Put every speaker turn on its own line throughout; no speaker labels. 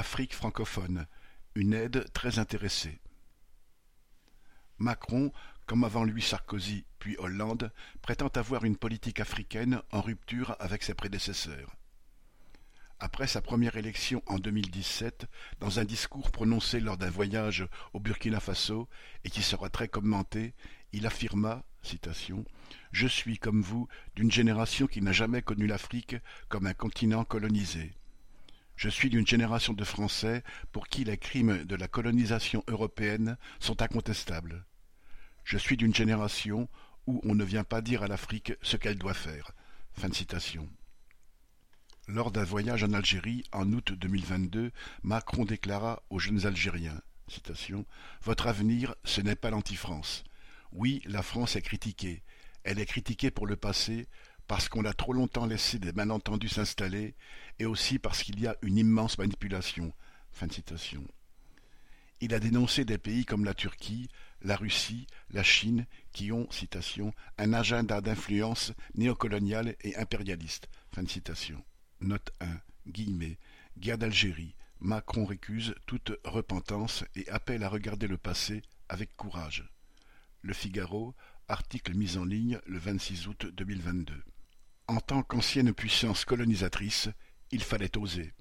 Afrique francophone, une aide très intéressée. Macron, comme avant lui Sarkozy puis Hollande, prétend avoir une politique africaine en rupture avec ses prédécesseurs. Après sa première élection en 2017, dans un discours prononcé lors d'un voyage au Burkina Faso et qui sera très commenté, il affirma Je suis, comme vous, d'une génération qui n'a jamais connu l'Afrique comme un continent colonisé. Je suis d'une génération de Français pour qui les crimes de la colonisation européenne sont incontestables. Je suis d'une génération où on ne vient pas dire à l'Afrique ce qu'elle doit faire. Lors d'un voyage en Algérie en août 2022, Macron déclara aux jeunes Algériens Votre avenir, ce n'est pas l'anti-France. Oui, la France est critiquée. Elle est critiquée pour le passé, parce qu'on a trop longtemps laissé des malentendus s'installer, et aussi parce qu'il y a une immense manipulation. Fin de citation. Il a dénoncé des pays comme la Turquie, la Russie, la Chine, qui ont, citation, un agenda d'influence néocoloniale et impérialiste. Fin de citation. Note 1. Guillemets. Guerre d'Algérie. Macron récuse toute repentance et appelle à regarder le passé avec courage. Le Figaro, article mis en ligne le 26 août 2022. En tant qu'ancienne puissance colonisatrice, il fallait oser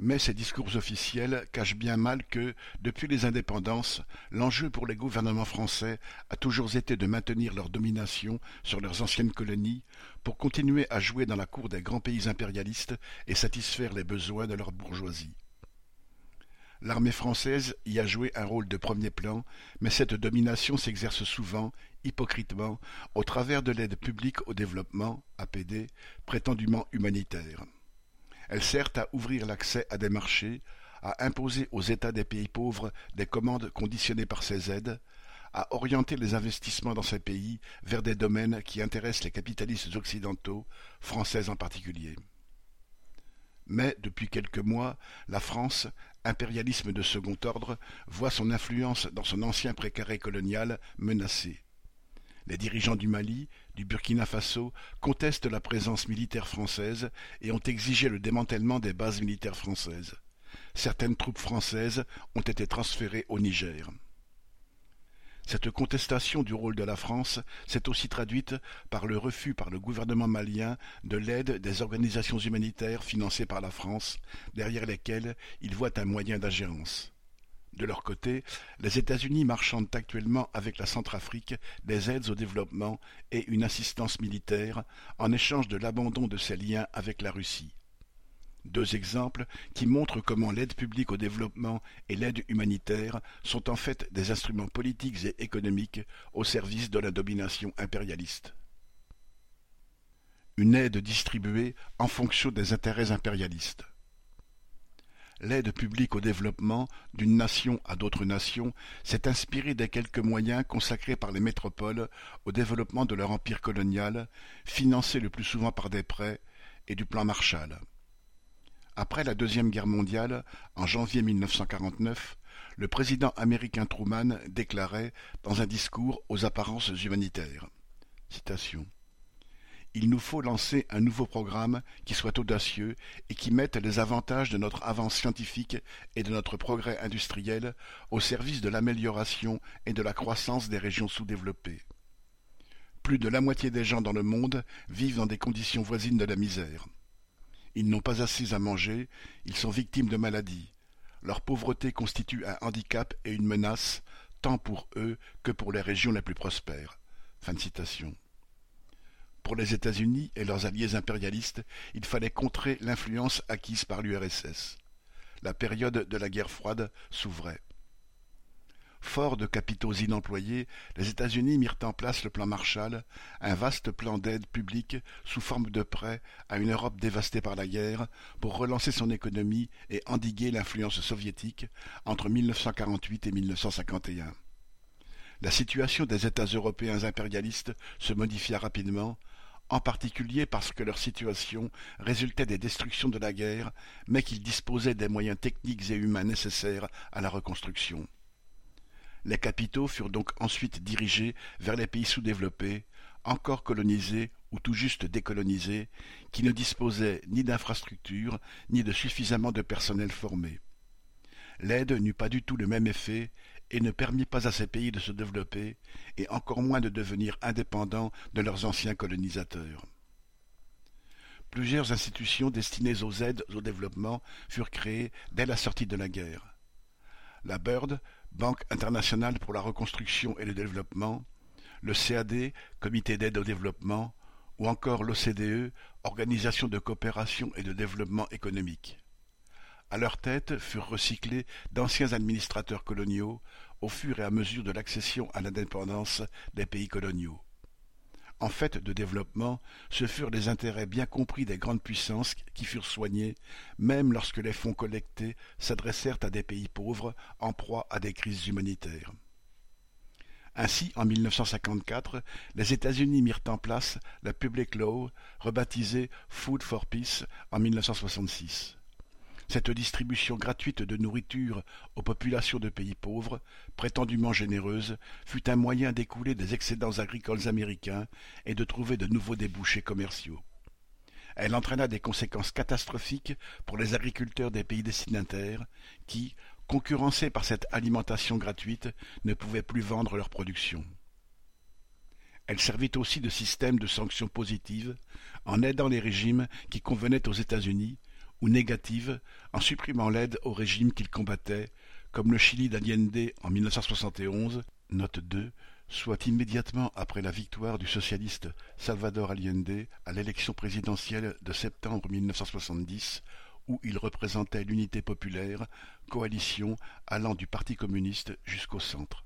mais ces discours officiels cachent bien mal que, depuis les indépendances, l'enjeu pour les gouvernements français a toujours été de maintenir leur domination sur leurs anciennes colonies pour continuer à jouer dans la cour des grands pays impérialistes et satisfaire les besoins de leur bourgeoisie. L'armée française y a joué un rôle de premier plan, mais cette domination s'exerce souvent, hypocritement, au travers de l'aide publique au développement, APD, prétendument humanitaire. Elle sert à ouvrir l'accès à des marchés, à imposer aux États des pays pauvres des commandes conditionnées par ces aides, à orienter les investissements dans ces pays vers des domaines qui intéressent les capitalistes occidentaux, français en particulier. Mais, depuis quelques mois, la France, impérialisme de second ordre, voit son influence dans son ancien précaré colonial menacée. Les dirigeants du Mali, du Burkina Faso contestent la présence militaire française et ont exigé le démantèlement des bases militaires françaises. Certaines troupes françaises ont été transférées au Niger. Cette contestation du rôle de la France s'est aussi traduite par le refus par le gouvernement malien de l'aide des organisations humanitaires financées par la France, derrière lesquelles il voit un moyen d'ingérence. De leur côté, les États-Unis marchandent actuellement avec la Centrafrique des aides au développement et une assistance militaire en échange de l'abandon de ses liens avec la Russie. Deux exemples qui montrent comment l'aide publique au développement et l'aide humanitaire sont en fait des instruments politiques et économiques au service de la domination impérialiste. Une aide distribuée en fonction des intérêts impérialistes l'aide publique au développement d'une nation à d'autres nations s'est inspirée des quelques moyens consacrés par les métropoles au développement de leur empire colonial, financé le plus souvent par des prêts, et du plan Marshall. Après la Deuxième Guerre mondiale, en janvier 1949, le président américain Truman déclarait dans un discours aux apparences humanitaires il nous faut lancer un nouveau programme qui soit audacieux et qui mette les avantages de notre avance scientifique et de notre progrès industriel au service de l'amélioration et de la croissance des régions sous-développées. Plus de la moitié des gens dans le monde vivent dans des conditions voisines de la misère. Ils n'ont pas assez à manger, ils sont victimes de maladies. Leur pauvreté constitue un handicap et une menace, tant pour eux que pour les régions les plus prospères. Pour les États-Unis et leurs alliés impérialistes, il fallait contrer l'influence acquise par l'URSS. La période de la guerre froide s'ouvrait. Forts de capitaux inemployés, les États-Unis mirent en place le plan Marshall, un vaste plan d'aide publique sous forme de prêts à une Europe dévastée par la guerre, pour relancer son économie et endiguer l'influence soviétique entre 1948 et 1951. La situation des États européens impérialistes se modifia rapidement, en particulier parce que leur situation résultait des destructions de la guerre, mais qu'ils disposaient des moyens techniques et humains nécessaires à la reconstruction. Les capitaux furent donc ensuite dirigés vers les pays sous-développés, encore colonisés ou tout juste décolonisés, qui ne disposaient ni d'infrastructures ni de suffisamment de personnel formé. L'aide n'eut pas du tout le même effet et ne permit pas à ces pays de se développer, et encore moins de devenir indépendants de leurs anciens colonisateurs. Plusieurs institutions destinées aux aides au développement furent créées dès la sortie de la guerre. La BIRD, Banque internationale pour la reconstruction et le développement, le CAD, Comité d'aide au développement, ou encore l'OCDE, Organisation de coopération et de développement économique. À leur tête furent recyclés d'anciens administrateurs coloniaux au fur et à mesure de l'accession à l'indépendance des pays coloniaux. En fait de développement, ce furent les intérêts bien compris des grandes puissances qui furent soignés, même lorsque les fonds collectés s'adressèrent à des pays pauvres en proie à des crises humanitaires. Ainsi, en 1954, les États-Unis mirent en place la Public Law, rebaptisée Food for Peace en 1966. Cette distribution gratuite de nourriture aux populations de pays pauvres, prétendument généreuse, fut un moyen d'écouler des excédents agricoles américains et de trouver de nouveaux débouchés commerciaux. Elle entraîna des conséquences catastrophiques pour les agriculteurs des pays destinataires qui, concurrencés par cette alimentation gratuite, ne pouvaient plus vendre leur production. Elle servit aussi de système de sanctions positives en aidant les régimes qui convenaient aux États-Unis ou négatives en supprimant l'aide aux régimes qu'ils combattaient, comme le Chili d'Allende en 1971, note 2, soit immédiatement après la victoire du socialiste Salvador Allende à l'élection présidentielle de septembre 1970, où il représentait l'unité populaire, coalition allant du Parti communiste jusqu'au centre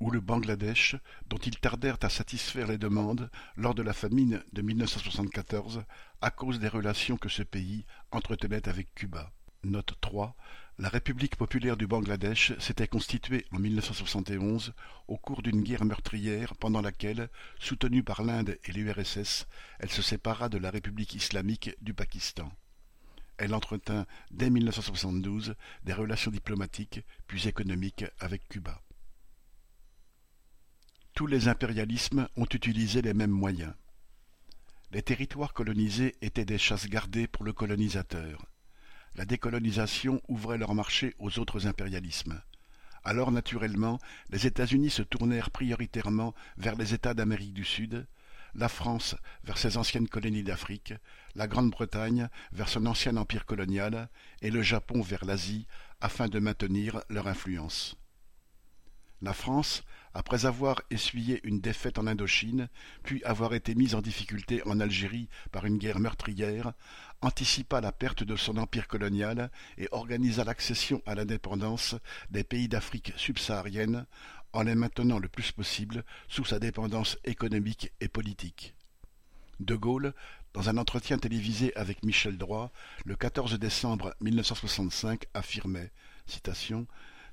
ou le Bangladesh, dont ils tardèrent à satisfaire les demandes lors de la famine de 1974 à cause des relations que ce pays entretenait avec Cuba. Note 3. La République populaire du Bangladesh s'était constituée en 1971 au cours d'une guerre meurtrière pendant laquelle, soutenue par l'Inde et l'URSS, elle se sépara de la République islamique du Pakistan. Elle entretint dès 1972 des relations diplomatiques puis économiques avec Cuba. Tous les impérialismes ont utilisé les mêmes moyens. Les territoires colonisés étaient des chasses gardées pour le colonisateur. La décolonisation ouvrait leur marché aux autres impérialismes. Alors, naturellement, les États-Unis se tournèrent prioritairement vers les États d'Amérique du Sud, la France vers ses anciennes colonies d'Afrique, la Grande-Bretagne vers son ancien empire colonial et le Japon vers l'Asie afin de maintenir leur influence. La France, après avoir essuyé une défaite en Indochine, puis avoir été mise en difficulté en Algérie par une guerre meurtrière, anticipa la perte de son empire colonial et organisa l'accession à l'indépendance des pays d'Afrique subsaharienne en les maintenant le plus possible sous sa dépendance économique et politique. De Gaulle, dans un entretien télévisé avec Michel Droit, le 14 décembre 1965, affirmait citation,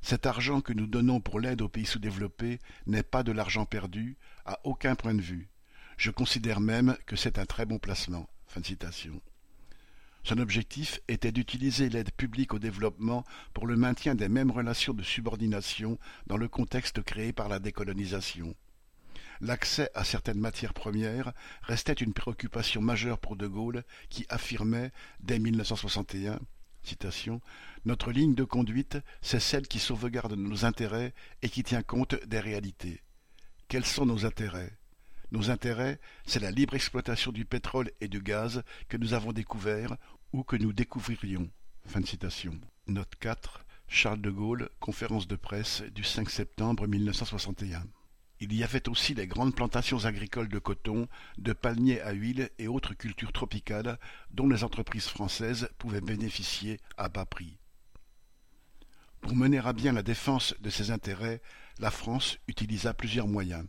cet argent que nous donnons pour l'aide aux pays sous-développés n'est pas de l'argent perdu, à aucun point de vue. Je considère même que c'est un très bon placement. Son objectif était d'utiliser l'aide publique au développement pour le maintien des mêmes relations de subordination dans le contexte créé par la décolonisation. L'accès à certaines matières premières restait une préoccupation majeure pour De Gaulle qui affirmait, dès 1961, Citation, Notre ligne de conduite, c'est celle qui sauvegarde nos intérêts et qui tient compte des réalités. Quels sont nos intérêts? Nos intérêts, c'est la libre exploitation du pétrole et du gaz que nous avons découvert ou que nous découvririons. Fin de citation. Note 4. Charles de Gaulle, conférence de presse du 5 septembre 1961. Il y avait aussi les grandes plantations agricoles de coton, de palmiers à huile et autres cultures tropicales dont les entreprises françaises pouvaient bénéficier à bas prix. Pour mener à bien la défense de ses intérêts, la France utilisa plusieurs moyens.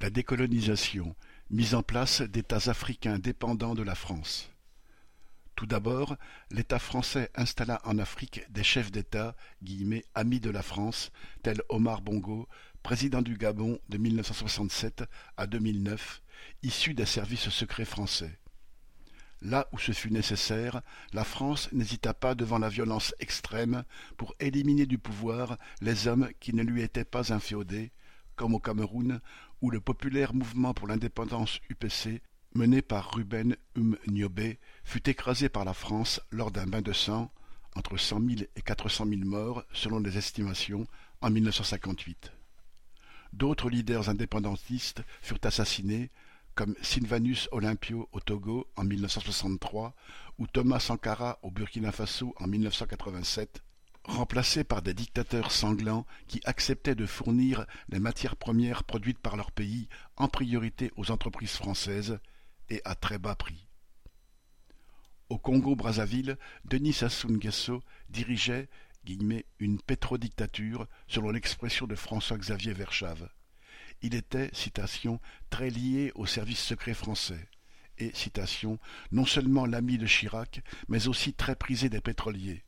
La décolonisation, mise en place d'États africains dépendants de la France. Tout d'abord, l'État français installa en Afrique des chefs d'État « amis de la France » tels Omar Bongo, président du Gabon de 1967 à 2009, issus des services secrets français. Là où ce fut nécessaire, la France n'hésita pas devant la violence extrême pour éliminer du pouvoir les hommes qui ne lui étaient pas inféodés, comme au Cameroun, où le populaire mouvement pour l'indépendance UPC, mené par Ruben Um fut écrasé par la France lors d'un bain de sang, entre cent mille et quatre cent mille morts selon les estimations, en 1958. D'autres leaders indépendantistes furent assassinés, comme Sylvanus Olympio au Togo en 1963 ou Thomas Sankara au Burkina Faso en 1987, remplacés par des dictateurs sanglants qui acceptaient de fournir les matières premières produites par leur pays en priorité aux entreprises françaises et à très bas prix. Au Congo-Brazzaville, Denis Sassou Nguesso dirigeait une pétrodictature, selon l'expression de François-Xavier Verschave. Il était, citation, très lié au service secret français, et, citation, non seulement l'ami de Chirac, mais aussi très prisé des pétroliers.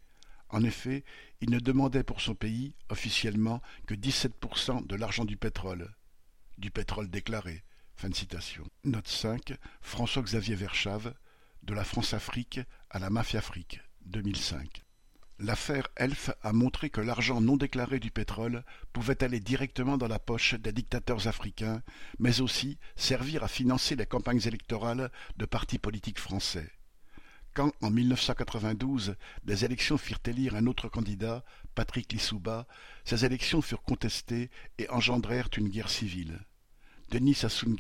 En effet, il ne demandait pour son pays, officiellement, que 17% de l'argent du pétrole. Du pétrole déclaré. Note 5. François-Xavier Verschave, De la France-Afrique à la Mafia-Afrique, 2005. L'affaire Elf a montré que l'argent non déclaré du pétrole pouvait aller directement dans la poche des dictateurs africains, mais aussi servir à financer les campagnes électorales de partis politiques français. Quand, en 1992, des élections firent élire un autre candidat, Patrick Lissouba, ces élections furent contestées et engendrèrent une guerre civile. Denis Sassou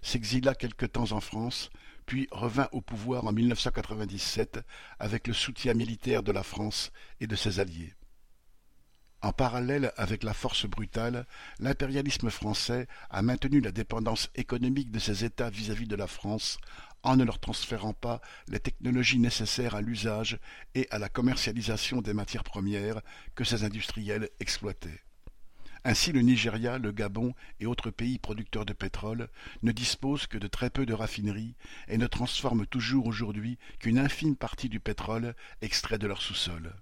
s'exila quelque temps en France, puis revint au pouvoir en 1997 avec le soutien militaire de la France et de ses alliés. En parallèle avec la force brutale, l'impérialisme français a maintenu la dépendance économique de ses États vis-à-vis de la France en ne leur transférant pas les technologies nécessaires à l'usage et à la commercialisation des matières premières que ces industriels exploitaient. Ainsi le Nigeria, le Gabon et autres pays producteurs de pétrole ne disposent que de très peu de raffineries et ne transforment toujours aujourd'hui qu'une infime partie du pétrole extrait de leur sous-sol.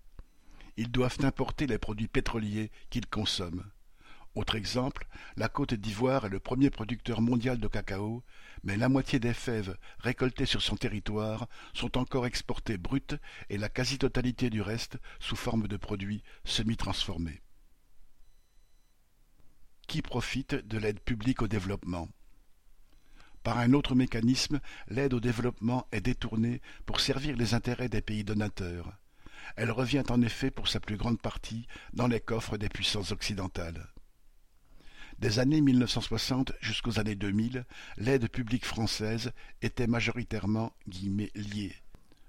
Ils doivent importer les produits pétroliers qu'ils consomment. Autre exemple, la Côte d'Ivoire est le premier producteur mondial de cacao, mais la moitié des fèves récoltées sur son territoire sont encore exportées brutes et la quasi-totalité du reste sous forme de produits semi-transformés qui profite de l'aide publique au développement. Par un autre mécanisme, l'aide au développement est détournée pour servir les intérêts des pays donateurs. Elle revient en effet pour sa plus grande partie dans les coffres des puissances occidentales. Des années 1960 jusqu'aux années 2000, l'aide publique française était majoritairement liée.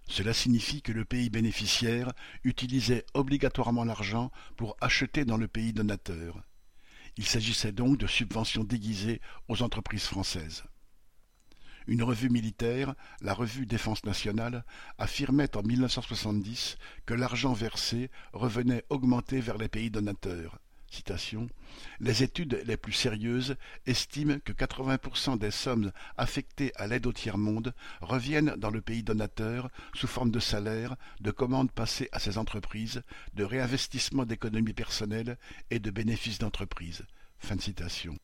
Cela signifie que le pays bénéficiaire utilisait obligatoirement l'argent pour acheter dans le pays donateur. Il s'agissait donc de subventions déguisées aux entreprises françaises. Une revue militaire, la revue Défense nationale, affirmait en 1970 que l'argent versé revenait augmenter vers les pays donateurs. Citation, les études les plus sérieuses estiment que 80% des sommes affectées à l'aide au tiers-monde reviennent dans le pays donateur sous forme de salaires, de commandes passées à ces entreprises, de réinvestissement d'économies personnelles et de bénéfices d'entreprise. Fin de citation.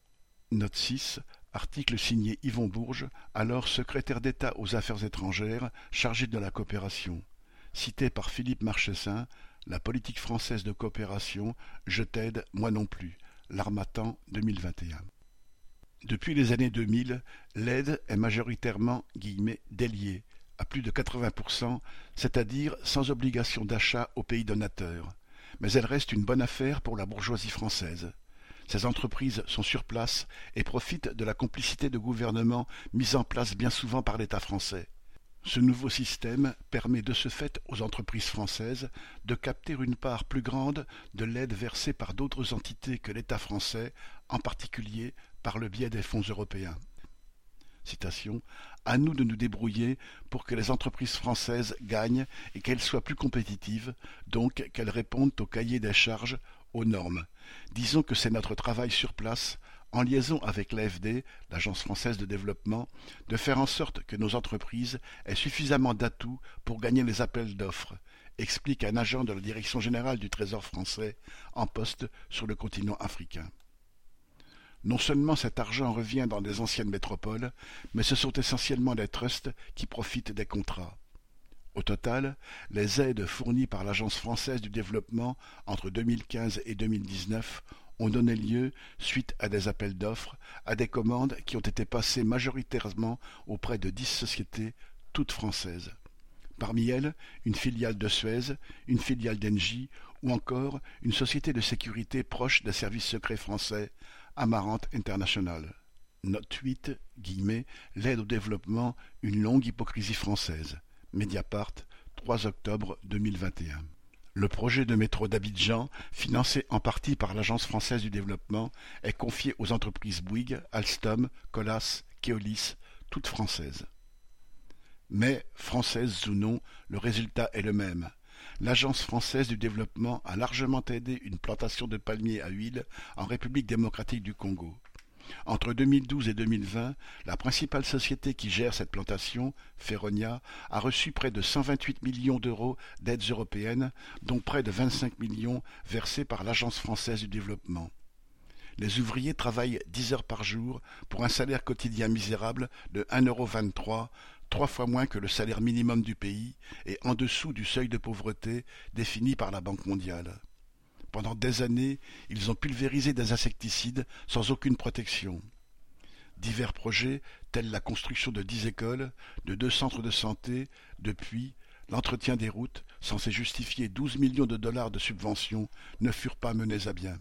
Note 6. Article signé Yvon Bourges, alors secrétaire d'État aux Affaires étrangères, chargé de la coopération. Cité par Philippe Marchessin, la politique française de coopération, Je t'aide, moi non plus. L'Armatan 2021. Depuis les années 2000, l'aide est majoritairement guillemets, déliée, à plus de 80%, c'est-à-dire sans obligation d'achat aux pays donateurs. Mais elle reste une bonne affaire pour la bourgeoisie française. Ces entreprises sont sur place et profitent de la complicité de gouvernements mis en place bien souvent par l'État français. Ce nouveau système permet de ce fait aux entreprises françaises de capter une part plus grande de l'aide versée par d'autres entités que l'État français, en particulier par le biais des fonds européens. Citation, à nous de nous débrouiller pour que les entreprises françaises gagnent et qu'elles soient plus compétitives, donc qu'elles répondent au cahier des charges, aux normes. Disons que c'est notre travail sur place en liaison avec l'AFD, l'Agence française de développement, de faire en sorte que nos entreprises aient suffisamment d'atouts pour gagner les appels d'offres, explique un agent de la Direction générale du Trésor français en poste sur le continent africain. Non seulement cet argent revient dans les anciennes métropoles, mais ce sont essentiellement les trusts qui profitent des contrats. Au total, les aides fournies par l'Agence française du développement entre 2015 et 2019 ont donné lieu, suite à des appels d'offres, à des commandes qui ont été passées majoritairement auprès de dix sociétés, toutes françaises. Parmi elles, une filiale de Suez, une filiale d'Engie ou encore une société de sécurité proche des services secrets français, Amarante International. Note 8, guillemets, l'aide au développement, une longue hypocrisie française. Mediapart, 3 octobre 2021. Le projet de métro d'Abidjan, financé en partie par l'Agence française du développement, est confié aux entreprises Bouygues, Alstom, Colas, Keolis, toutes françaises. Mais, françaises ou non, le résultat est le même. L'Agence française du développement a largement aidé une plantation de palmiers à huile en République démocratique du Congo. Entre 2012 et 2020, la principale société qui gère cette plantation, Ferronia, a reçu près de 128 millions d'euros d'aides européennes, dont près de 25 millions versés par l'Agence française du développement. Les ouvriers travaillent 10 heures par jour pour un salaire quotidien misérable de 1,23€, trois fois moins que le salaire minimum du pays et en dessous du seuil de pauvreté défini par la Banque mondiale. Pendant des années, ils ont pulvérisé des insecticides sans aucune protection. Divers projets, tels la construction de dix écoles, de deux centres de santé, depuis l'entretien des routes, censé justifier douze millions de dollars de subventions, ne furent pas menés à bien.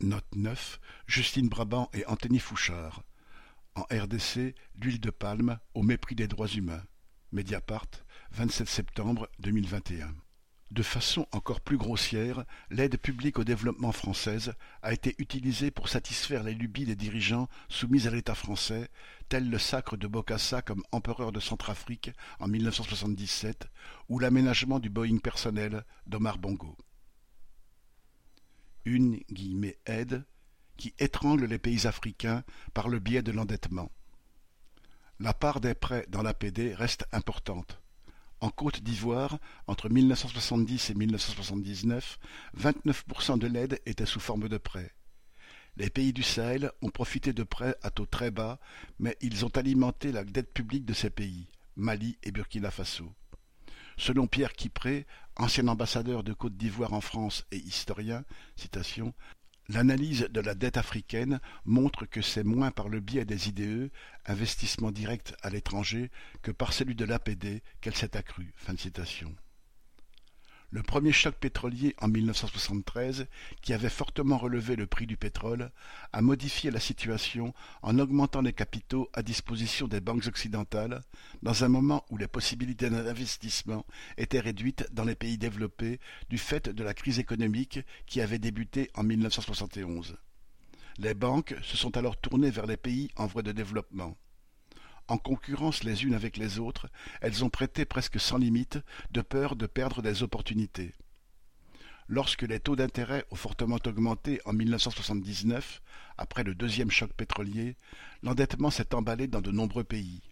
Note 9. Justine Brabant et Anthony Fouchard. En RDC, l'huile de palme au mépris des droits humains. Mediapart, 27 septembre 2021. De façon encore plus grossière, l'aide publique au développement française a été utilisée pour satisfaire les lubies des dirigeants soumis à l'État français, tel le sacre de Bokassa comme empereur de Centrafrique en 1977 ou l'aménagement du Boeing personnel d'Omar Bongo. Une aide qui étrangle les pays africains par le biais de l'endettement. La part des prêts dans l'APD reste importante. En Côte d'Ivoire, entre 1970 et 1979, 29% de l'aide était sous forme de prêts. Les pays du Sahel ont profité de prêts à taux très bas, mais ils ont alimenté la dette publique de ces pays, Mali et Burkina Faso. Selon Pierre Kipré, ancien ambassadeur de Côte d'Ivoire en France et historien, citation, L'analyse de la dette africaine montre que c'est moins par le biais des IDE, investissements directs à l'étranger, que par celui de l'APD qu'elle s'est accrue. Le premier choc pétrolier en 1973, qui avait fortement relevé le prix du pétrole, a modifié la situation en augmentant les capitaux à disposition des banques occidentales, dans un moment où les possibilités d'investissement étaient réduites dans les pays développés du fait de la crise économique qui avait débuté en 1971. Les banques se sont alors tournées vers les pays en voie de développement en concurrence les unes avec les autres, elles ont prêté presque sans limite, de peur de perdre des opportunités. Lorsque les taux d'intérêt ont fortement augmenté en 1979, après le deuxième choc pétrolier, l'endettement s'est emballé dans de nombreux pays.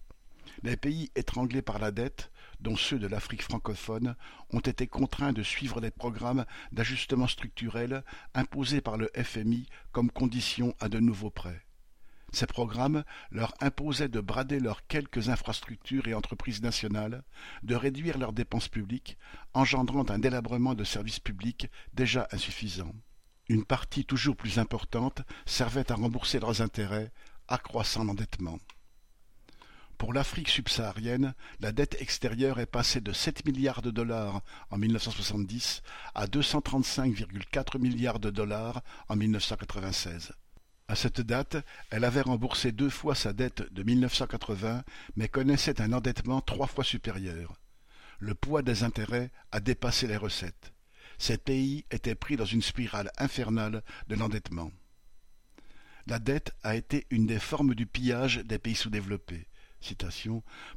Les pays étranglés par la dette, dont ceux de l'Afrique francophone, ont été contraints de suivre les programmes d'ajustement structurel imposés par le FMI comme condition à de nouveaux prêts. Ces programmes leur imposaient de brader leurs quelques infrastructures et entreprises nationales, de réduire leurs dépenses publiques, engendrant un délabrement de services publics déjà insuffisants. Une partie toujours plus importante servait à rembourser leurs intérêts, accroissant l'endettement. Pour l'Afrique subsaharienne, la dette extérieure est passée de 7 milliards de dollars en 1970 à 235,4 milliards de dollars en 1996. À cette date, elle avait remboursé deux fois sa dette de 1980, mais connaissait un endettement trois fois supérieur. Le poids des intérêts a dépassé les recettes. Ces pays étaient pris dans une spirale infernale de l'endettement. La dette a été une des formes du pillage des pays sous-développés.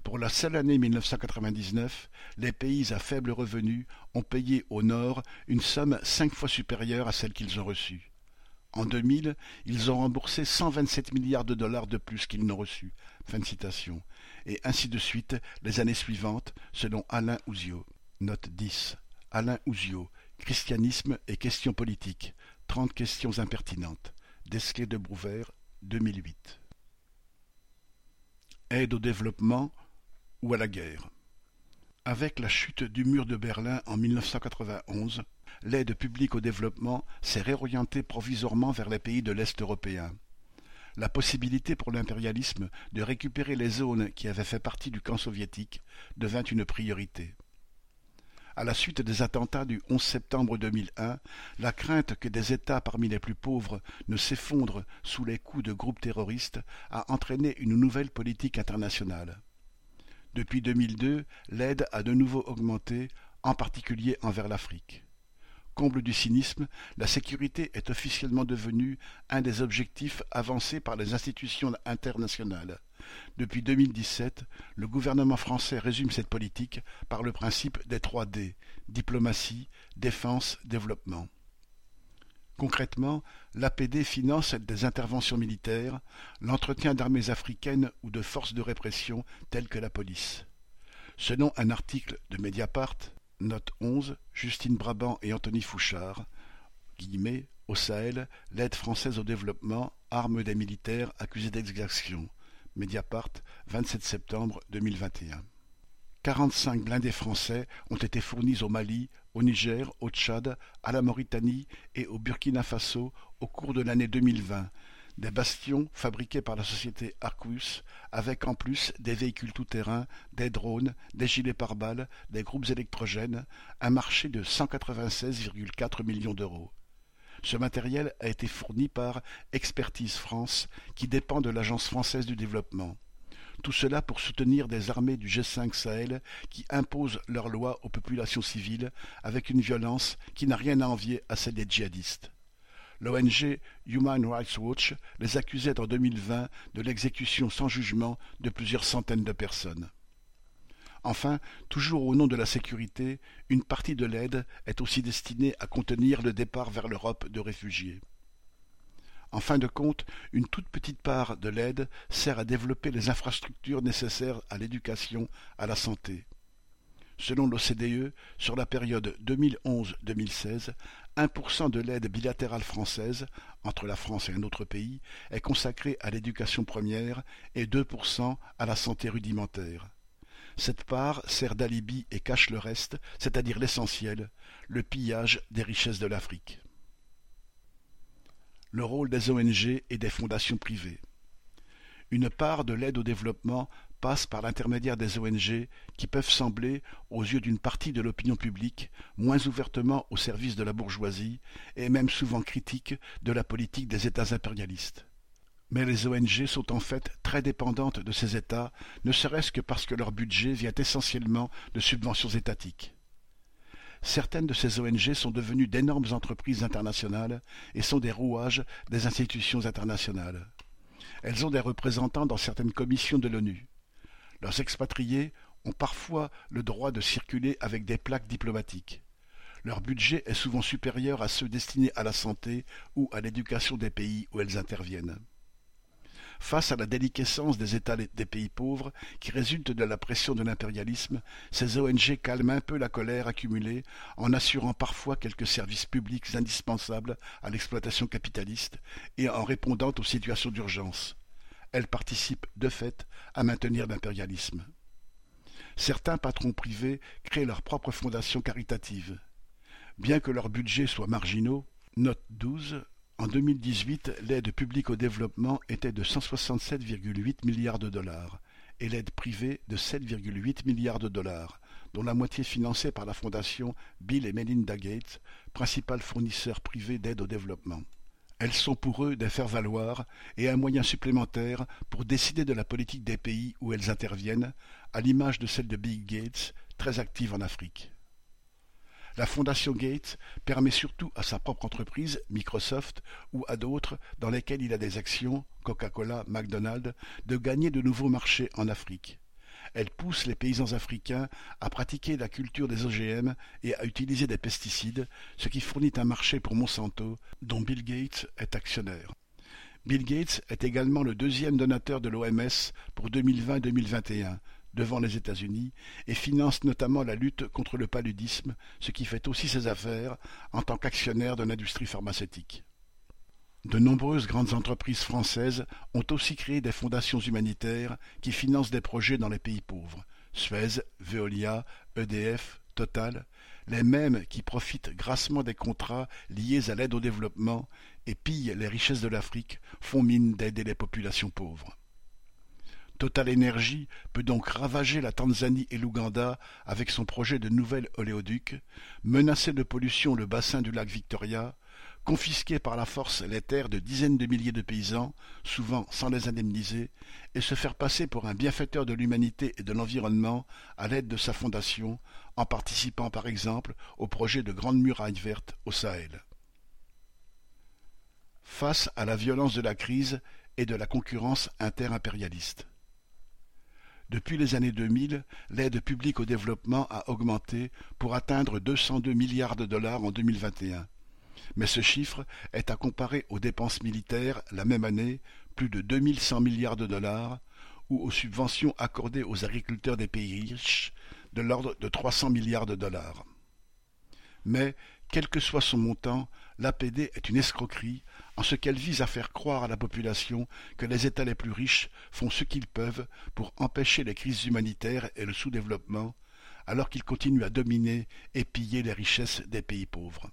Pour la seule année 1999, les pays à faible revenu ont payé au Nord une somme cinq fois supérieure à celle qu'ils ont reçue. En 2000, ils ont remboursé 127 milliards de dollars de plus qu'ils n'ont reçus. Fin de citation. Et ainsi de suite les années suivantes, selon Alain Ouzio. Note 10. Alain Ouzio. Christianisme et questions politiques. Trente questions impertinentes. Desquet de Brouvert, 2008. Aide au développement ou à la guerre. Avec la chute du mur de Berlin en 1991, l'aide publique au développement s'est réorientée provisoirement vers les pays de l'Est européen. La possibilité pour l'impérialisme de récupérer les zones qui avaient fait partie du camp soviétique devint une priorité. À la suite des attentats du 11 septembre 2001, la crainte que des États parmi les plus pauvres ne s'effondrent sous les coups de groupes terroristes a entraîné une nouvelle politique internationale. Depuis 2002, l'aide a de nouveau augmenté, en particulier envers l'Afrique. Comble du cynisme, la sécurité est officiellement devenue un des objectifs avancés par les institutions internationales. Depuis 2017, le gouvernement français résume cette politique par le principe des trois D diplomatie, défense, développement. Concrètement, l'APD finance des interventions militaires, l'entretien d'armées africaines ou de forces de répression telles que la police. Selon un article de Mediapart, Note 11, Justine Brabant et Anthony Fouchard, au Sahel, l'aide française au développement, arme des militaires accusés d'exaction. Mediapart, 27 septembre 2021. 45 blindés français ont été fournis au Mali, au Niger, au Tchad, à la Mauritanie et au Burkina Faso au cours de l'année 2020, des bastions fabriqués par la société Arcus, avec en plus des véhicules tout-terrain, des drones, des gilets pare-balles, des groupes électrogènes, un marché de 196,4 millions d'euros. Ce matériel a été fourni par Expertise France, qui dépend de l'Agence française du développement. Tout cela pour soutenir des armées du G5 Sahel qui imposent leurs lois aux populations civiles avec une violence qui n'a rien à envier à celle des djihadistes. L'ONG Human Rights Watch les accusait en 2020 de l'exécution sans jugement de plusieurs centaines de personnes. Enfin, toujours au nom de la sécurité, une partie de l'aide est aussi destinée à contenir le départ vers l'Europe de réfugiés. En fin de compte, une toute petite part de l'aide sert à développer les infrastructures nécessaires à l'éducation, à la santé. Selon l'OCDE, sur la période 2011-2016, 1% de l'aide bilatérale française, entre la France et un autre pays, est consacrée à l'éducation première et 2% à la santé rudimentaire. Cette part sert d'alibi et cache le reste, c'est-à-dire l'essentiel, le pillage des richesses de l'Afrique. Le rôle des ONG et des fondations privées. Une part de l'aide au développement passe par l'intermédiaire des ONG qui peuvent sembler, aux yeux d'une partie de l'opinion publique, moins ouvertement au service de la bourgeoisie et même souvent critiques de la politique des États impérialistes. Mais les ONG sont en fait très dépendantes de ces États, ne serait-ce que parce que leur budget vient essentiellement de subventions étatiques. Certaines de ces ONG sont devenues d'énormes entreprises internationales et sont des rouages des institutions internationales. Elles ont des représentants dans certaines commissions de l'ONU. Leurs expatriés ont parfois le droit de circuler avec des plaques diplomatiques. Leur budget est souvent supérieur à ceux destinés à la santé ou à l'éducation des pays où elles interviennent. Face à la déliquescence des États des pays pauvres, qui résulte de la pression de l'impérialisme, ces ONG calment un peu la colère accumulée en assurant parfois quelques services publics indispensables à l'exploitation capitaliste et en répondant aux situations d'urgence. Elles participent, de fait, à maintenir l'impérialisme. Certains patrons privés créent leurs propres fondations caritatives. Bien que leurs budgets soient marginaux, note 12, en 2018, l'aide publique au développement était de 167,8 milliards de dollars et l'aide privée de 7,8 milliards de dollars, dont la moitié financée par la fondation Bill et Melinda Gates, principal fournisseur privé d'aide au développement. Elles sont pour eux des faire-valoir et un moyen supplémentaire pour décider de la politique des pays où elles interviennent, à l'image de celle de Bill Gates, très active en Afrique. La Fondation Gates permet surtout à sa propre entreprise, Microsoft, ou à d'autres dans lesquelles il a des actions, Coca-Cola, McDonald's, de gagner de nouveaux marchés en Afrique. Elle pousse les paysans africains à pratiquer la culture des OGM et à utiliser des pesticides, ce qui fournit un marché pour Monsanto, dont Bill Gates est actionnaire. Bill Gates est également le deuxième donateur de l'OMS pour 2020-2021, devant les États-Unis et finance notamment la lutte contre le paludisme, ce qui fait aussi ses affaires en tant qu'actionnaire de l'industrie pharmaceutique. De nombreuses grandes entreprises françaises ont aussi créé des fondations humanitaires qui financent des projets dans les pays pauvres. Suez, Veolia, EDF, Total, les mêmes qui profitent grassement des contrats liés à l'aide au développement et pillent les richesses de l'Afrique, font mine d'aider les populations pauvres. Total Energy peut donc ravager la Tanzanie et l'Ouganda avec son projet de nouvel oléoduc, menacer de pollution le bassin du lac Victoria, confisquer par la force les terres de dizaines de milliers de paysans, souvent sans les indemniser, et se faire passer pour un bienfaiteur de l'humanité et de l'environnement à l'aide de sa fondation, en participant par exemple au projet de Grande Muraille Verte au Sahel. Face à la violence de la crise et de la concurrence interimpérialiste. Depuis les années 2000, l'aide publique au développement a augmenté pour atteindre 202 milliards de dollars en 2021 mais ce chiffre est à comparer aux dépenses militaires la même année, plus de 2100 milliards de dollars, ou aux subventions accordées aux agriculteurs des pays riches, de l'ordre de 300 milliards de dollars. Mais, quel que soit son montant, l'APD est une escroquerie en ce qu'elle vise à faire croire à la population que les États les plus riches font ce qu'ils peuvent pour empêcher les crises humanitaires et le sous-développement, alors qu'ils continuent à dominer et piller les richesses des pays pauvres.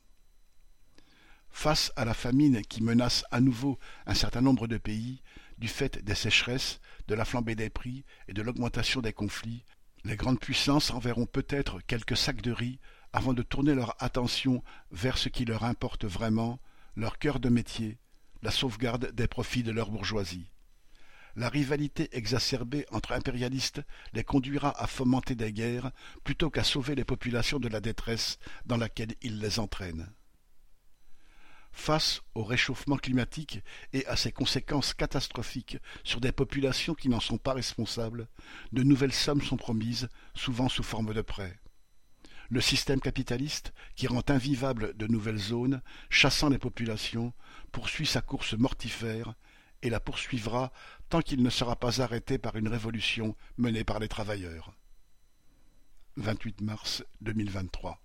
Face à la famine qui menace à nouveau un certain nombre de pays, du fait des sécheresses, de la flambée des prix et de l'augmentation des conflits, les grandes puissances enverront peut-être quelques sacs de riz avant de tourner leur attention vers ce qui leur importe vraiment, leur cœur de métier, la sauvegarde des profits de leur bourgeoisie. La rivalité exacerbée entre impérialistes les conduira à fomenter des guerres plutôt qu'à sauver les populations de la détresse dans laquelle ils les entraînent. Face au réchauffement climatique et à ses conséquences catastrophiques sur des populations qui n'en sont pas responsables, de nouvelles sommes sont promises, souvent sous forme de prêts. Le système capitaliste, qui rend invivables de nouvelles zones, chassant les populations, poursuit sa course mortifère et la poursuivra tant qu'il ne sera pas arrêté par une révolution menée par les travailleurs. 28 mars 2023